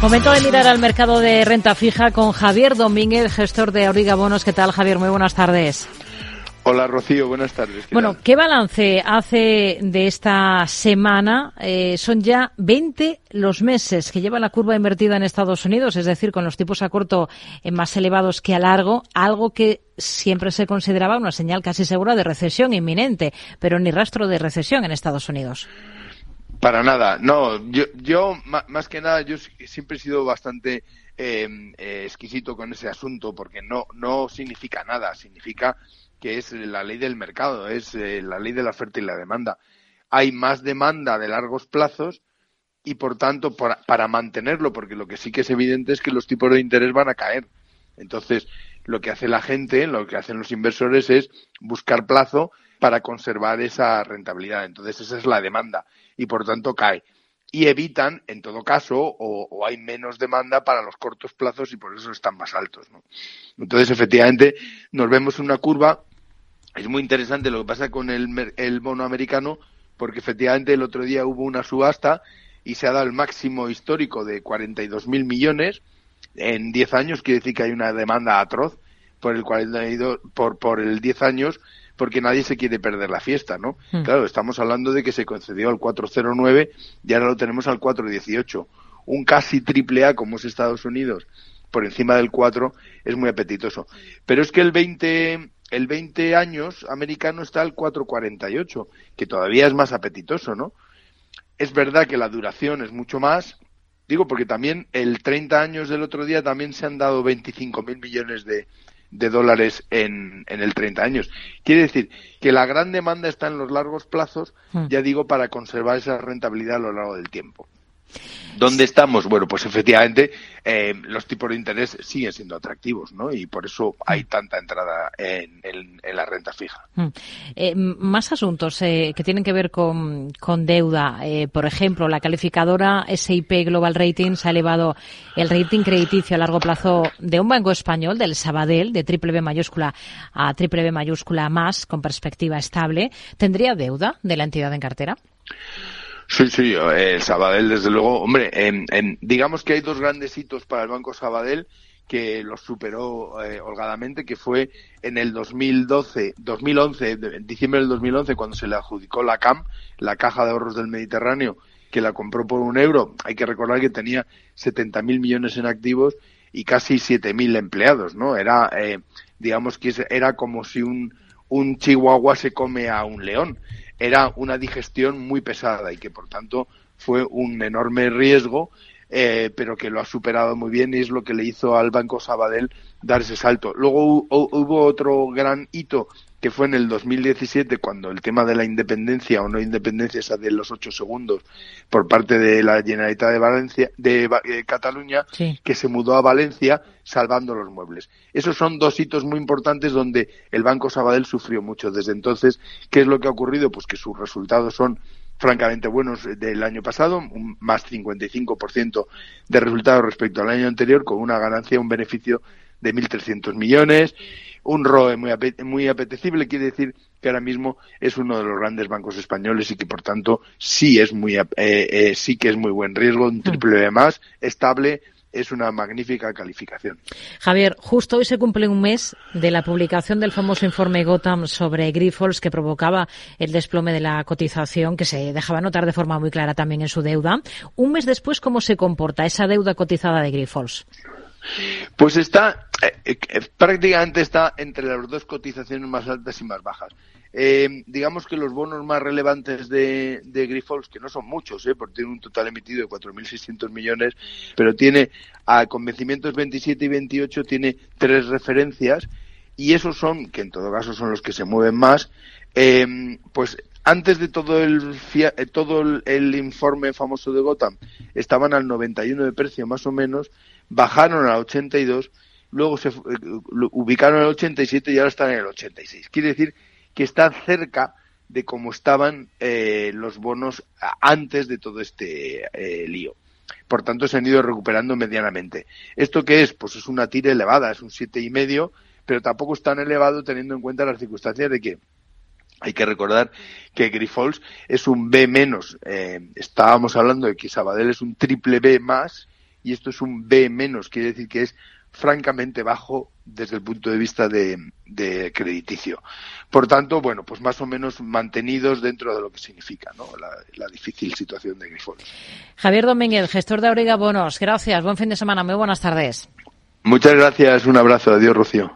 Momento de mirar al mercado de renta fija con Javier Domínguez, gestor de Auriga Bonos. ¿Qué tal, Javier? Muy buenas tardes. Hola, Rocío. Buenas tardes. Bueno, ¿qué balance hace de esta semana? Eh, son ya 20 los meses que lleva la curva invertida en Estados Unidos, es decir, con los tipos a corto eh, más elevados que a largo, algo que siempre se consideraba una señal casi segura de recesión inminente, pero ni rastro de recesión en Estados Unidos. Para nada, no. Yo, yo más que nada, yo siempre he sido bastante em, eh, exquisito con ese asunto porque no, no significa nada, significa que es la ley del mercado, es eh, la ley de la oferta y la demanda. Hay más demanda de largos plazos y, por tanto, para mantenerlo, porque lo que sí que es evidente es que los tipos de interés van a caer. Entonces, lo que hace la gente, lo que hacen los inversores es buscar plazo para conservar esa rentabilidad. Entonces, esa es la demanda y por tanto cae. Y evitan, en todo caso, o, hay menos demanda para los cortos plazos y por eso están más altos. ¿no? Entonces, efectivamente, nos vemos una curva. Es muy interesante lo que pasa con el, el bono americano, porque efectivamente el otro día hubo una subasta y se ha dado el máximo histórico de 42.000 millones en 10 años. Quiere decir que hay una demanda atroz por el 42, por, por el 10 años porque nadie se quiere perder la fiesta, ¿no? Hmm. Claro, estamos hablando de que se concedió al 409 y ahora lo tenemos al 418. Un casi triple A como es Estados Unidos por encima del 4 es muy apetitoso. Pero es que el 20 el 20 años americano está al 448, que todavía es más apetitoso, ¿no? Es verdad que la duración es mucho más, digo porque también el 30 años del otro día también se han dado 25.000 millones de, de dólares en, en el 30 años. Quiere decir que la gran demanda está en los largos plazos, hmm. ya digo, para conservar esa rentabilidad a lo largo del tiempo. ¿Dónde estamos? Bueno, pues efectivamente eh, los tipos de interés siguen siendo atractivos, ¿no? Y por eso hay tanta entrada en, la renta fija. Mm. Eh, más asuntos eh, que tienen que ver con, deuda. por ejemplo, la calificadora SIP Global Ratings ha elevado el rating crediticio a largo plazo de un banco español, del Sabadell, de triple B mayúscula a triple B mayúscula más, con perspectiva estable. ¿Tendría deuda de la entidad en cartera? Sí, sí, eh, Sabadell, desde luego. Hombre, digamos que hay dos grandes hitos para el Banco Sabadell que los superó eh, holgadamente, que fue en el 2012, 2011, en diciembre del 2011, cuando se le adjudicó la CAM, la Caja de Ahorros del Mediterráneo, que la compró por un euro. Hay que recordar que tenía 70.000 millones en activos y casi 7.000 empleados, ¿no? Era, eh, digamos que era como si un, un chihuahua se come a un león era una digestión muy pesada y que por tanto fue un enorme riesgo, eh, pero que lo ha superado muy bien y es lo que le hizo al Banco Sabadell dar ese salto. Luego hubo otro gran hito que fue en el 2017 cuando el tema de la independencia o no independencia esa de los ocho segundos por parte de la Generalitat de Valencia de, eh, Cataluña que se mudó a Valencia salvando los muebles. Esos son dos hitos muy importantes donde el Banco Sabadell sufrió mucho desde entonces. ¿Qué es lo que ha ocurrido? Pues que sus resultados son francamente buenos del año pasado, un más 55% de resultados respecto al año anterior, con una ganancia, un beneficio de 1.300 millones un ROE muy, muy apetecible, quiere decir que ahora mismo es uno de los grandes bancos españoles y que por tanto sí es muy eh, eh, sí que es muy buen riesgo, un triple B más, estable, es una magnífica calificación. Javier, justo hoy se cumple un mes de la publicación del famoso informe Gotham sobre Grifols que provocaba el desplome de la cotización, que se dejaba notar de forma muy clara también en su deuda. Un mes después, ¿cómo se comporta esa deuda cotizada de Grifols? Pues está, eh, eh, prácticamente está entre las dos cotizaciones más altas y más bajas. Eh, digamos que los bonos más relevantes de, de que no son muchos, eh, porque tiene un total emitido de 4.600 millones, pero tiene a convencimientos 27 y 28, tiene tres referencias, y esos son, que en todo caso son los que se mueven más, pues antes de todo el todo el, informe famoso de Gotham estaban al 91 de precio más o menos bajaron al 82, luego se eh, ubicaron el 87 y ahora están en el 86. Quiere decir que están cerca de cómo estaban eh, los bonos antes de todo este eh, lío. Por tanto, se han ido recuperando medianamente. ¿Esto qué es? Pues es una tira elevada, es un siete y medio, pero tampoco es tan elevado teniendo en cuenta las circunstancias de que hay que recordar que Grifols es un B menos. estábamos hablando de que Sabadell es un triple B más y esto es un B menos, quiere decir que es francamente bajo desde el punto de vista de, crediticio. Por tanto, bueno, pues más o menos mantenidos dentro de lo que significa ¿no? la, difícil situación de Grifol. Javier Domínguez, gestor de Auriga Bonos, gracias, buen fin de semana, muy buenas tardes. Muchas gracias, un abrazo, adiós Rocío.